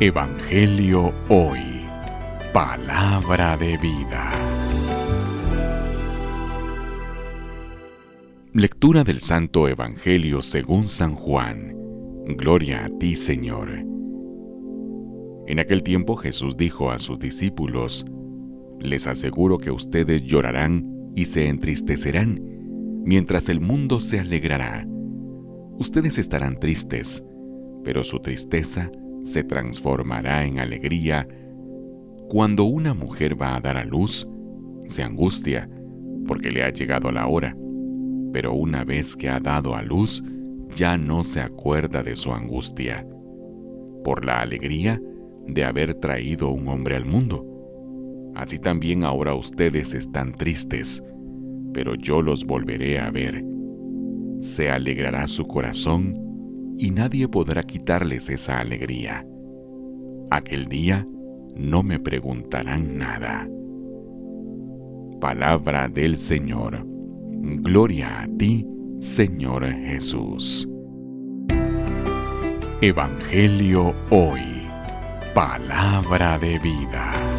Evangelio Hoy. Palabra de vida. Lectura del Santo Evangelio según San Juan. Gloria a ti, Señor. En aquel tiempo Jesús dijo a sus discípulos, Les aseguro que ustedes llorarán y se entristecerán, mientras el mundo se alegrará. Ustedes estarán tristes, pero su tristeza se transformará en alegría. Cuando una mujer va a dar a luz, se angustia porque le ha llegado la hora, pero una vez que ha dado a luz, ya no se acuerda de su angustia, por la alegría de haber traído un hombre al mundo. Así también ahora ustedes están tristes, pero yo los volveré a ver. Se alegrará su corazón y nadie podrá quitarles esa alegría. Aquel día no me preguntarán nada. Palabra del Señor. Gloria a ti, Señor Jesús. Evangelio hoy. Palabra de vida.